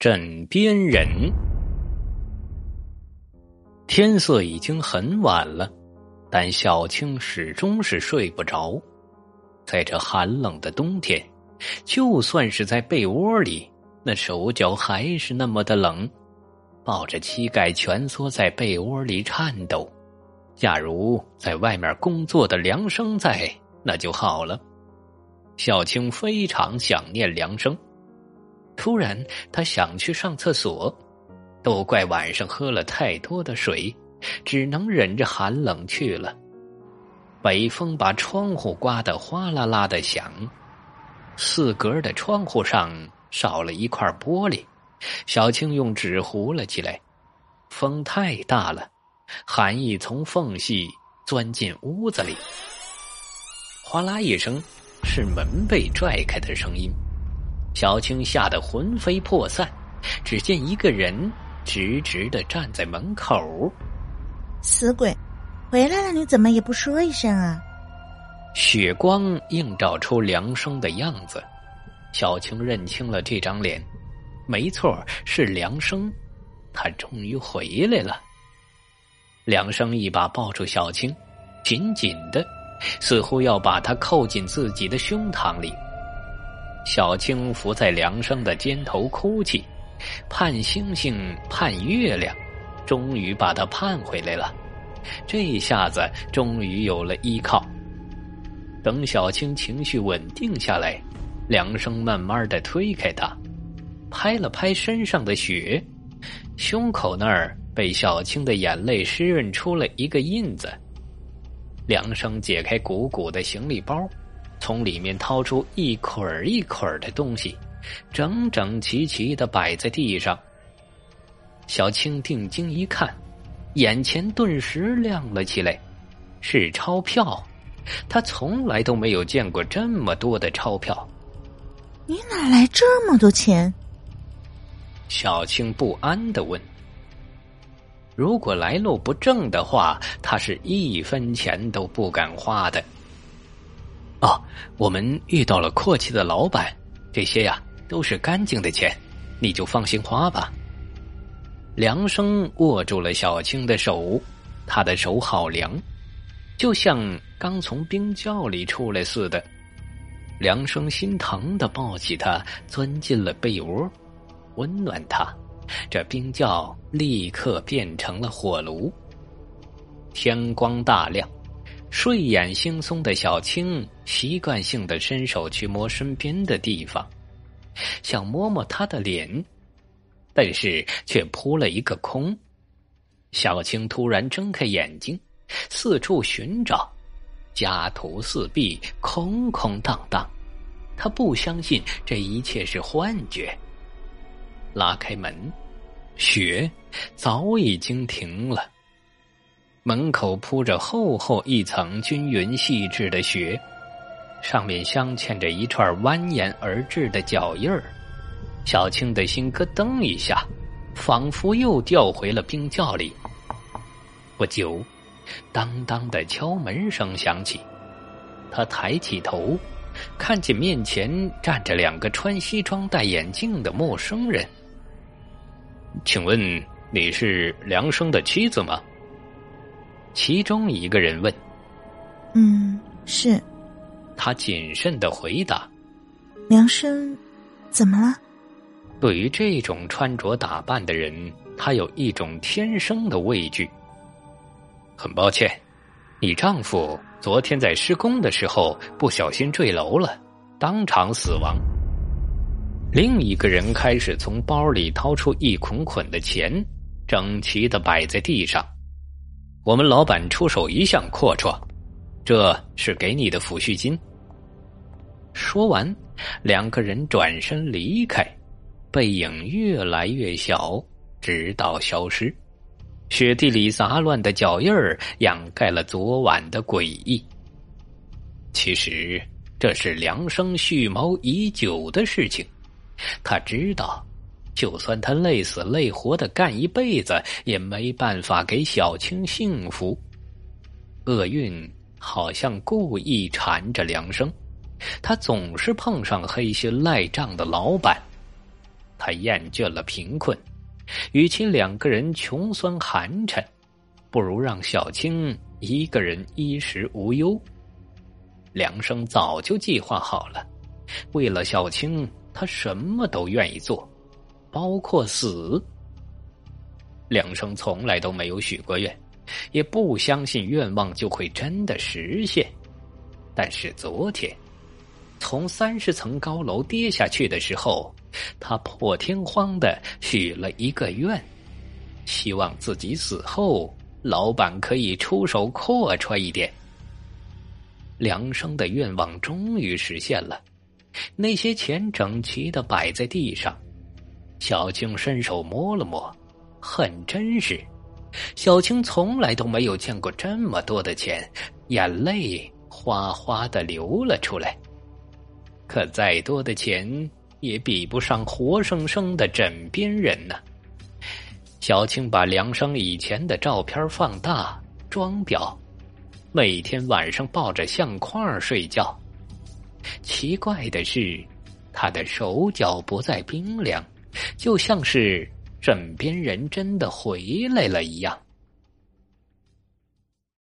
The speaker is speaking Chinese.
枕边人。天色已经很晚了，但小青始终是睡不着。在这寒冷的冬天，就算是在被窝里，那手脚还是那么的冷，抱着膝盖蜷缩在被窝里颤抖。假如在外面工作的梁生在，那就好了。小青非常想念梁生。突然，他想去上厕所，都怪晚上喝了太多的水，只能忍着寒冷去了。北风把窗户刮得哗啦啦的响，四格的窗户上少了一块玻璃，小青用纸糊了起来。风太大了，寒意从缝隙钻进屋子里。哗啦一声，是门被拽开的声音。小青吓得魂飞魄散，只见一个人直直的站在门口。死鬼，回来了！你怎么也不说一声啊？血光映照出梁生的样子，小青认清了这张脸，没错，是梁生，他终于回来了。梁生一把抱住小青，紧紧的，似乎要把她扣进自己的胸膛里。小青伏在梁生的肩头哭泣，盼星星盼月亮，终于把他盼回来了。这一下子终于有了依靠。等小青情绪稳定下来，梁生慢慢的推开他，拍了拍身上的血，胸口那儿被小青的眼泪湿润出了一个印子。梁生解开鼓鼓的行李包。从里面掏出一捆儿一捆儿的东西，整整齐齐的摆在地上。小青定睛一看，眼前顿时亮了起来，是钞票。他从来都没有见过这么多的钞票。你哪来这么多钱？小青不安的问。如果来路不正的话，他是一分钱都不敢花的。哦，我们遇到了阔气的老板，这些呀都是干净的钱，你就放心花吧。梁生握住了小青的手，他的手好凉，就像刚从冰窖里出来似的。梁生心疼的抱起他，钻进了被窝，温暖他。这冰窖立刻变成了火炉。天光大亮。睡眼惺忪的小青习惯性的伸手去摸身边的地方，想摸摸他的脸，但是却扑了一个空。小青突然睁开眼睛，四处寻找，家徒四壁，空空荡荡。他不相信这一切是幻觉。拉开门，雪早已经停了。门口铺着厚厚一层均匀细致的雪，上面镶嵌着一串蜿蜒而至的脚印儿。小青的心咯噔一下，仿佛又掉回了冰窖里。不久，当当的敲门声响起，他抬起头，看见面前站着两个穿西装、戴眼镜的陌生人。请问你是梁生的妻子吗？其中一个人问：“嗯，是。”他谨慎的回答：“梁生，怎么了？”对于这种穿着打扮的人，他有一种天生的畏惧。很抱歉，你丈夫昨天在施工的时候不小心坠楼了，当场死亡。另一个人开始从包里掏出一捆捆的钱，整齐的摆在地上。我们老板出手一向阔绰，这是给你的抚恤金。说完，两个人转身离开，背影越来越小，直到消失。雪地里杂乱的脚印儿掩盖了昨晚的诡异。其实，这是梁生蓄谋已久的事情，他知道。就算他累死累活的干一辈子，也没办法给小青幸福。厄运好像故意缠着梁生，他总是碰上黑心赖账的老板。他厌倦了贫困，与其两个人穷酸寒碜，不如让小青一个人衣食无忧。梁生早就计划好了，为了小青，他什么都愿意做，包括死。梁生从来都没有许过愿，也不相信愿望就会真的实现。但是昨天，从三十层高楼跌下去的时候，他破天荒的许了一个愿，希望自己死后，老板可以出手阔绰一点。梁生的愿望终于实现了，那些钱整齐的摆在地上，小青伸手摸了摸。很真实，小青从来都没有见过这么多的钱，眼泪哗哗的流了出来。可再多的钱也比不上活生生的枕边人呢。小青把梁生以前的照片放大装裱，每天晚上抱着相框睡觉。奇怪的是，他的手脚不再冰凉，就像是。枕边人真的回来了一样。